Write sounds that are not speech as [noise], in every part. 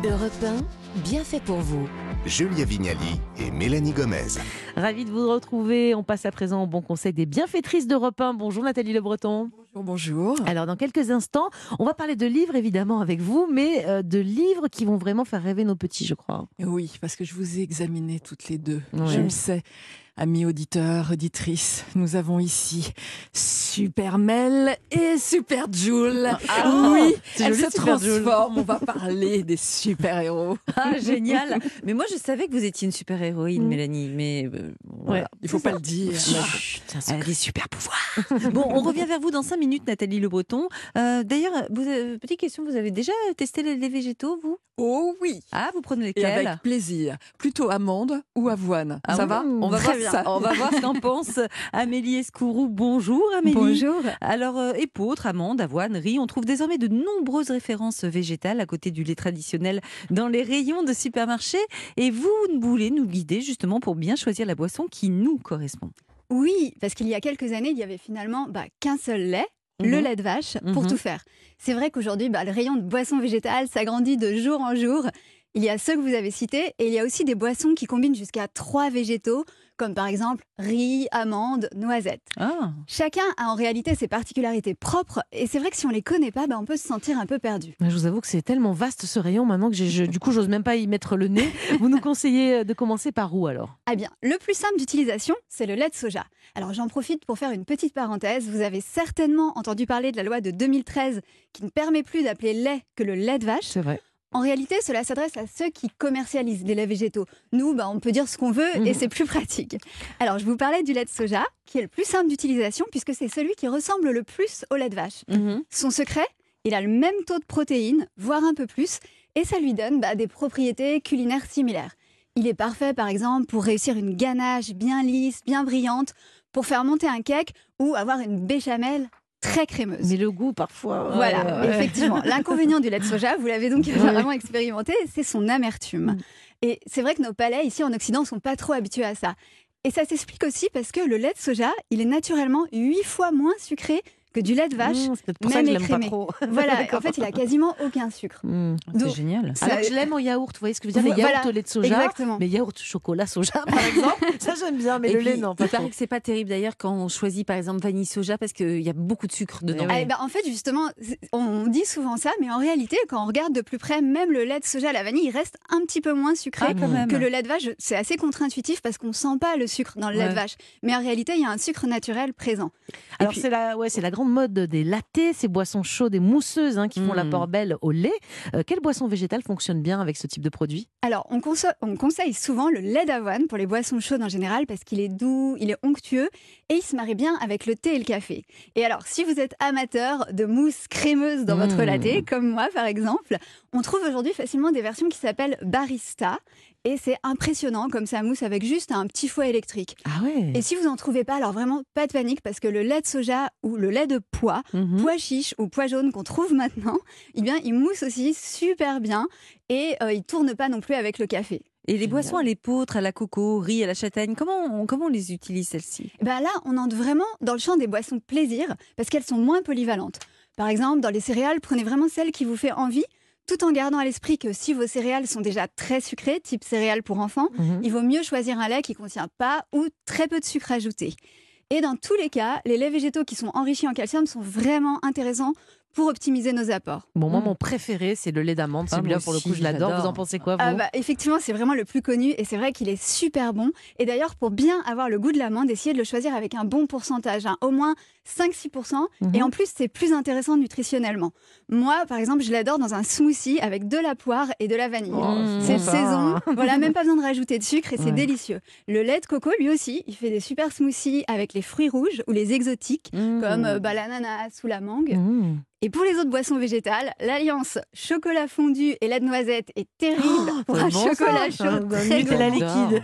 Europe 1, bien fait pour vous. Julia Vignali et Mélanie Gomez. Ravi de vous retrouver. On passe à présent au bon conseil des bienfaitrices d'Europe 1. Bonjour Nathalie Le Breton. Bonjour, bonjour. Alors dans quelques instants, on va parler de livres évidemment avec vous, mais euh, de livres qui vont vraiment faire rêver nos petits, je crois. Oui, parce que je vous ai examiné toutes les deux. Ouais. Je le sais. Amis auditeurs, auditrices, nous avons ici Super Mel et Super Jules. Ah, oui, joli, se transforment. On va parler des super-héros. [laughs] Ah, génial Mais moi, je savais que vous étiez une super-héroïne, Mm. Mélanie, mais euh, voilà. Il faut pas le dire. Chut, c'est un Elle a des super pouvoirs. [laughs] bon, on revient vers vous dans 5 minutes, Nathalie Le Breton. Euh, D'ailleurs, avez- petite question, vous avez déjà testé les, les végétaux, vous? Oh oui. Ah, vous prenez Et lesquels? avec plaisir. Plutôt amande ou avoine. Ah Ça oui, va? on va, Très voir, bien. on va voir ce qu'en pense Amélie Escourou. Bonjour Amélie. Bonjour. Alors, euh, épeautre, amande, avoine, riz, on trouve désormais de nombreuses références végétales à côté du lait traditionnel dans les rayons de supermarchés. Et vous voulez nous guider justement pour bien choisir la boisson qui nous correspond. Oui, parce qu'il y a quelques années, il y avait finalement bah, qu'un seul lait, le Mhm. lait de vache, pour Mhm. tout faire. C'est vrai qu'aujourd'hui, bah, le rayon de boissons végétales s'agrandit de jour en jour. Il y a ceux que vous avez cités, et il y a aussi des boissons qui combinent jusqu'à trois végétaux, comme par exemple riz, amandes, noisettes. Ah, Chacun a en réalité ses particularités propres, et c'est vrai que si on les connaît pas, bah, on peut se sentir un peu perdu. Je vous avoue que c'est tellement vaste ce rayon maintenant que je- du coup j'ose même pas y mettre le nez. [laughs] Vous nous conseillez euh, de commencer par où alors? Ah bien, le plus simple d'utilisation, c'est le lait de soja. Alors j'en profite pour faire une petite parenthèse. Vous avez certainement entendu parler de la loi de 2013 qui ne permet plus d'appeler lait que le lait de vache. C'est vrai. En réalité, cela s'adresse à ceux qui commercialisent les laits végétaux. Nous, bah, on peut dire ce qu'on veut et Mhm. c'est plus pratique. Alors je vous parlais du lait de soja, qui est le plus simple d'utilisation puisque c'est celui qui ressemble le plus au lait de vache. mhm. Son secret, il a le même taux de protéines, voire un peu plus, et ça lui donne bah, des propriétés culinaires similaires. Il est parfait, par exemple, pour réussir une ganache bien lisse, bien brillante, pour faire monter un cake ou avoir une béchamel très crémeuse. Mais le goût parfois. Voilà, effectivement. [laughs] L'inconvénient du lait de soja, vous l'avez donc vraiment expérimenté, c'est son amertume. Mm. Et c'est vrai que nos palais ici en Occident sont pas trop habitués à ça. Et ça s'explique aussi parce que le lait de soja, il est naturellement 8 fois moins sucré que du lait de vache. Mmh, c'est pour ça même que je l'aime pas écrémé. trop. [laughs] Voilà, [laughs] en fait, il a quasiment aucun sucre. Mmh. C'est génial. Ça- Alors que je [laughs] l'aime en yaourt, vous voyez ce que je veux dire Les Voilà, yaourts au lait de soja, Exactement. mais yaourt chocolat soja par exemple, ça j'aime bien, mais Et le puis, lait non. Pas il paraît que c'est pas terrible d'ailleurs quand on choisit par exemple vanille soja parce qu'il y a beaucoup de sucre dedans. Eh Ah, eh ben, en fait, justement, on dit souvent ça, mais en réalité, quand on regarde de plus près, même le lait de soja à la vanille, il reste un petit peu moins sucré Ah, quand même. que le lait de vache. C'est assez contre-intuitif parce qu'on sent pas le sucre dans le lait de vache. Mais en réalité, il y a un sucre naturel présent. Alors c'est la, ouais, c'est la grande mode des lattés, ces boissons chaudes et mousseuses hein, qui font Mm. l'apport belle au lait. Euh, quelle boisson végétale fonctionne bien avec ce type de produit? Alors, on, conseille souvent le lait d'avoine pour les boissons chaudes en général parce qu'il est doux, il est onctueux et il se marie bien avec le thé et le café. Et alors, si vous êtes amateur de mousse crémeuse dans votre Mmh. latte, comme moi par exemple, on trouve aujourd'hui facilement des versions qui s'appellent barista et c'est impressionnant comme ça mousse avec juste un petit fouet électrique. Ah ouais. Et si vous en trouvez pas, alors vraiment pas de panique parce que le lait de soja ou le lait de pois, Mhm. pois chiche ou pois jaune qu'on trouve maintenant, [laughs] eh bien, il mousse aussi super bien et euh, il tourne pas non plus avec le café. Et les boissons à l'épeautre, à la coco, riz, à la châtaigne, comment on, comment on les utilise celles-ci? Eh ben là, on entre vraiment dans le champ des boissons plaisir parce qu'elles sont moins polyvalentes. Par exemple, dans les céréales, prenez vraiment celle qui vous fait envie, tout en gardant à l'esprit que si vos céréales sont déjà très sucrées, type céréales pour enfants, Mhm. il vaut mieux choisir un lait qui contient pas ou très peu de sucre ajouté. Et dans tous les cas, les laits végétaux qui sont enrichis en calcium sont vraiment intéressants pour optimiser nos apports. Bon, moi, Mm. mon préféré, c'est le lait d'amande. Ah, Celui-là, pour le coup, je l'adore. Vous en pensez quoi, vous Ah bah, effectivement, c'est vraiment le plus connu et c'est vrai qu'il est super bon. Et d'ailleurs, pour bien avoir le goût de l'amande, essayez de le choisir avec un bon pourcentage, hein, au moins 5-6%. Mhm. Et en plus, c'est plus intéressant nutritionnellement. Moi, par exemple, je l'adore dans un smoothie avec de la poire et de la vanille. Oh, c'est sympa. saison, voilà, même pas besoin de rajouter de sucre et c'est Ouais. délicieux. Le lait de coco, lui aussi, il fait des super smoothies avec les fruits rouges ou les exotiques, comme euh, bah, l'ananas ou la mangue. Et pour les autres boissons végétales, l'alliance chocolat fondu et lait de noisette est terrible pour un Oh, C'est bon, chocolat [laughs] ça. chaud Un très Nutella gourmand. liquide.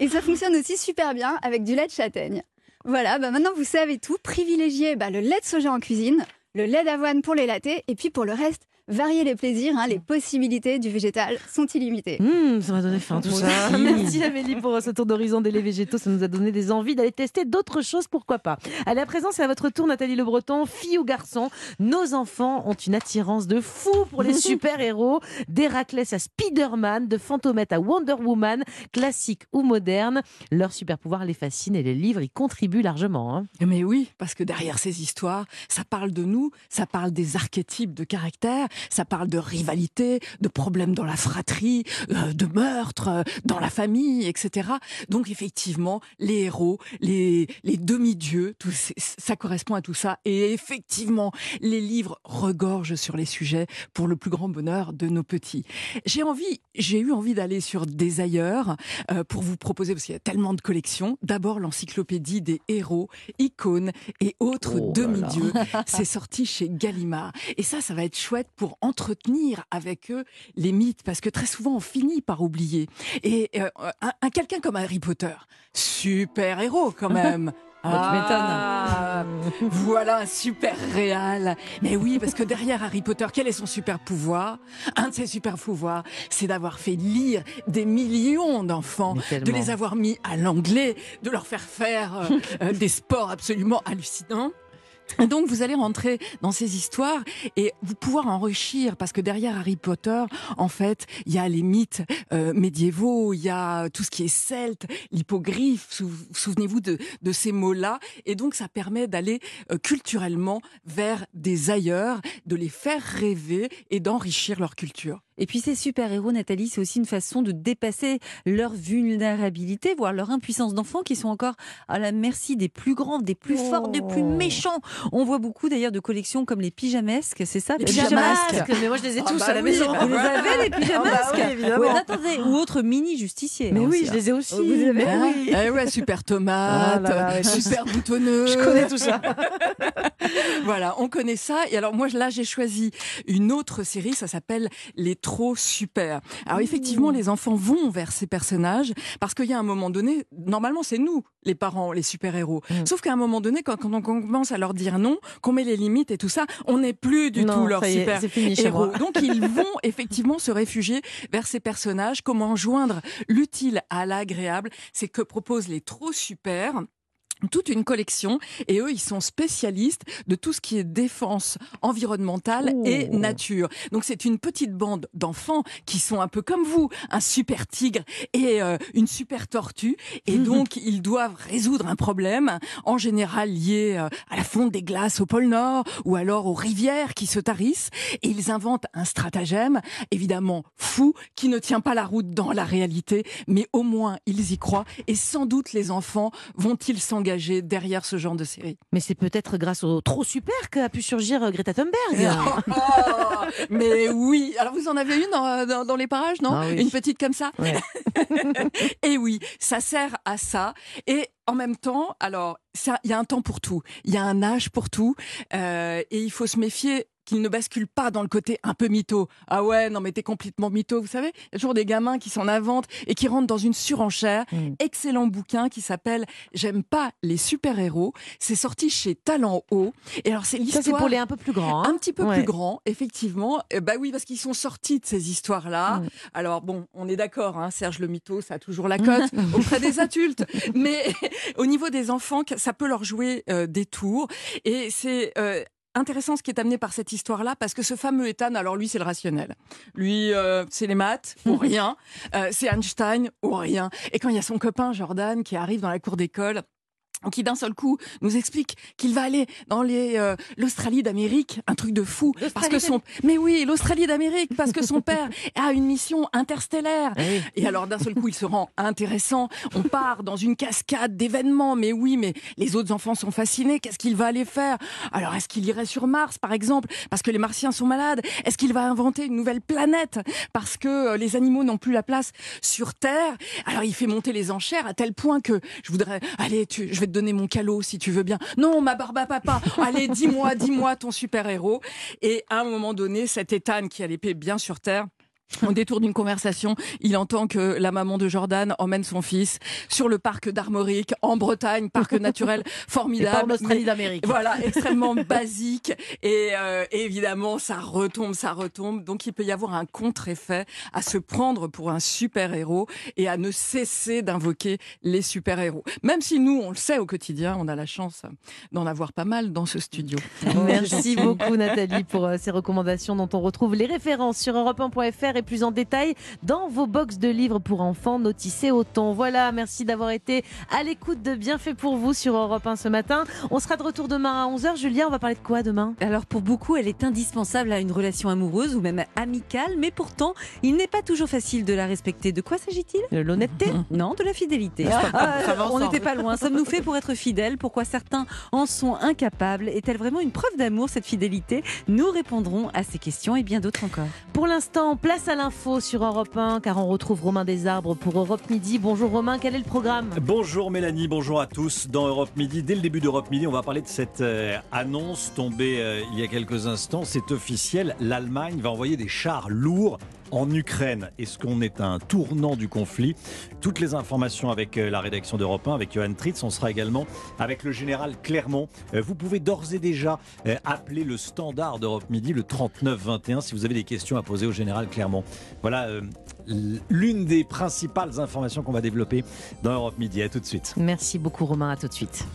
Et ça fonctionne aussi super bien avec du lait de châtaigne. Voilà, bah maintenant vous savez tout. Privilégiez bah, le lait de soja en cuisine, le lait d'avoine pour les lattés, et puis pour le reste, varier les plaisirs, hein, les possibilités du végétal sont illimitées. Mmh, ça m'a donné faim tout ça. aussi. Merci Amélie pour ce tour d'horizon des laits végétaux. Ça nous a donné des envies d'aller tester d'autres choses, pourquoi pas. Allez, à présent, c'est à votre tour, Nathalie Le Breton. Fille ou garçon, nos enfants ont une attirance de fou pour les [laughs] super-héros. D'Héraclès à Spider-Man, de Fantomette à Wonder Woman, classique ou moderne. Leur super-pouvoir les fascine et les livres y contribuent largement. hein. Mais oui, parce que derrière ces histoires, ça parle de nous, ça parle des archétypes de caractère, ça parle de rivalité, de problèmes dans la fratrie, euh, de meurtres euh, dans la famille, etc. Donc effectivement, les héros, les, les demi-dieux, tout ça correspond à tout ça. Et effectivement, les livres regorgent sur les sujets pour le plus grand bonheur de nos petits. J'ai envie, j'ai eu envie d'aller sur des ailleurs euh, pour vous proposer, parce qu'il y a tellement de collections, d'abord l'encyclopédie des héros, icônes et autres Oh demi-dieux. [laughs] C'est sorti chez Gallimard. Et ça, ça va être chouette pour entretenir avec eux les mythes, parce que très souvent, on finit par oublier. Et euh, un, un- quelqu'un comme Harry Potter, super héros quand même. [laughs] Ah, voilà un super réal. Mais oui, parce que derrière Harry Potter, quel est son super pouvoir? Un de ses super pouvoirs, c'est d'avoir fait lire des millions d'enfants, de les avoir mis à l'anglais, de leur faire faire euh, euh, des sports absolument hallucinants. [laughs] Donc vous allez rentrer dans ces histoires et vous pouvoir enrichir parce que derrière Harry Potter, en fait, il y a les mythes euh, médiévaux, il y a tout ce qui est celte, l'hippogriffe. sou- Souvenez-vous de, de ces mots-là et donc ça permet d'aller euh, culturellement vers des ailleurs, de les faire rêver et d'enrichir leur culture. Et puis ces super-héros, Nathalie, c'est aussi une façon de dépasser leur vulnérabilité, voire leur impuissance d'enfant, qui sont encore à la merci des plus grands, des plus forts, des plus Oh. méchants. On voit beaucoup d'ailleurs de collections comme les pyjamasques, c'est ça Les pyjamasques pyjamasques. Mais moi, je les ai Ah tous bah à la oui, maison. Vous les avez les pyjamasques Ah bah oui, évidemment. Ouais, attendez, ou autres mini justiciers. Mais hein, oui, aussi, je hein. les ai aussi. Vous avez- Ah, oui. eh ouais, super tomate, Ah là là, ouais, je- super boutonneux. [laughs] Je connais tout ça. [laughs] Voilà, on connaît ça. Et alors moi là, j'ai choisi une autre série, ça s'appelle Les Trop Super. Alors effectivement, les enfants vont vers ces personnages parce qu'il y a un moment donné, normalement c'est nous, les parents, les super-héros. Mm. Sauf qu'à un moment donné, quand, quand on commence à leur dire non, qu'on met les limites et tout ça, on n'est plus du Non, tout leur ça y est, super c'est fini chez héros. moi. Donc ils [laughs] vont effectivement se réfugier vers ces personnages. Comment joindre l'utile à l'agréable C'est que proposent les trop super toute une collection et eux ils sont spécialistes de tout ce qui est défense environnementale Oh. et nature. Donc c'est une petite bande d'enfants qui sont un peu comme vous, un super tigre et euh, une super tortue et [laughs] donc ils doivent résoudre un problème en général lié euh, à la fonte des glaces au pôle Nord ou alors aux rivières qui se tarissent et ils inventent un stratagème évidemment fou qui ne tient pas la route dans la réalité mais au moins ils y croient et sans doute les enfants vont-ils s'engager derrière ce genre de série Mais c'est peut-être grâce au trop super qu'a pu surgir euh, Greta Thunberg. [laughs] Oh, mais oui alors vous en avez une dans, dans- dans les parages non Ah oui. une petite comme ça Ouais. [laughs] Et oui, ça sert à ça. Et en même temps, alors, ça, il y a un temps pour tout. Il y a un âge pour tout. Euh, et il faut se méfier qu'il ne bascule pas dans le côté un peu mytho. Ah ouais, non mais t'es complètement mytho, vous savez Il y a toujours des gamins qui s'en inventent et qui rentrent dans une surenchère. Mm. Excellent bouquin qui s'appelle J'aime pas les super-héros. C'est sorti chez Talent Haut. Et alors c'est Ça, l'histoire... c'est pour les un peu plus grands. hein. Un petit peu Ouais. plus grand, effectivement. Bah oui, parce qu'ils sont sortis de ces histoires-là. Mm. Alors bon, on est d'accord, hein, Serge le mytho, ça a toujours la cote [laughs] auprès des adultes. Mais [laughs] au niveau des enfants, ça peut leur jouer euh, des tours. Et c'est euh, intéressant ce qui est amené par cette histoire-là, parce que ce fameux Ethan, alors lui, c'est le rationnel. Lui, euh, c'est les maths, ou rien. [laughs] Euh, c'est Einstein, ou rien. Et quand il y a son copain Jordan qui arrive dans la cour d'école, qui d'un seul coup nous explique qu'il va aller dans les euh, l'Australie d'Amérique, un truc de fou parce que son mais oui, l'Australie d'Amérique parce que son [laughs] père a une mission interstellaire. Oui. Et alors d'un seul coup, il se rend intéressant. On part dans une cascade d'événements. Mais oui, mais les autres enfants sont fascinés. Qu'est-ce qu'il va aller faire? Alors est-ce qu'il irait sur Mars, par exemple, parce que les Martiens sont malades Est-ce qu'il va inventer une nouvelle planète? Parce que euh, les animaux n'ont plus la place sur Terre Alors il fait monter les enchères à tel point que je voudrais, allez, tu, je vais donner mon calot si tu veux bien. Non, ma barbe à papa. Allez, dis-moi, dis-moi ton super héros. Et à un moment donné, cet Ethan qui a l'épée bien sur terre Au détour d'une conversation, il entend que la maman de Jordan emmène son fils sur le parc d'Armorique en Bretagne, parc naturel formidable. [laughs] Et pas en Australie d'Amérique. Voilà, [laughs] extrêmement basique. Et euh, évidemment, ça retombe, ça retombe. Donc il peut y avoir un contre-effet à se prendre pour un super-héros et à ne cesser d'invoquer les super-héros. Même si nous, on le sait au quotidien, on a la chance d'en avoir pas mal dans ce studio. Merci beaucoup Nathalie pour euh, ces recommandations dont on retrouve les références sur europe1.fr et plus en détail dans vos box de livres pour enfants noticés autant. Voilà, merci d'avoir été à l'écoute de Bienfait pour vous sur Europe 1 ce matin. On sera de retour demain à 11h. Julien, on va parler de quoi demain? Alors pour beaucoup, elle est indispensable à une relation amoureuse ou même amicale, mais pourtant, il n'est pas toujours facile de la respecter. De quoi s'agit-il? Euh, L'honnêteté? [laughs] Non, de la fidélité. Ah, Ah, on n'était pas loin. Sommes-nous faits pour être fidèles Pourquoi certains en sont incapables? Est-elle vraiment une preuve d'amour, cette fidélité? Nous répondrons à ces questions et bien d'autres encore. Pour l'instant, place à l'info sur Europe 1 car on retrouve Romain Desarbres pour Europe Midi. Bonjour Romain, quel est le programme Bonjour Mélanie, bonjour à tous. Dans Europe Midi, dès le début d'Europe Midi, on va parler de cette euh, annonce tombée euh, il y a quelques instants. C'est officiel, l'Allemagne va envoyer des chars lourds en Ukraine. Est-ce qu'on est à un tournant du conflit Toutes les informations avec euh, la rédaction d'Europe 1, avec Johan Tritz. On sera également avec le général Clermont. Euh, Vous pouvez d'ores et déjà euh, appeler le standard d'Europe Midi, le 3921, si vous avez des questions à poser au général Clermont. Voilà l'une des principales informations qu'on va développer dans Europe Midi. À tout de suite. Merci beaucoup Romain, à tout de suite.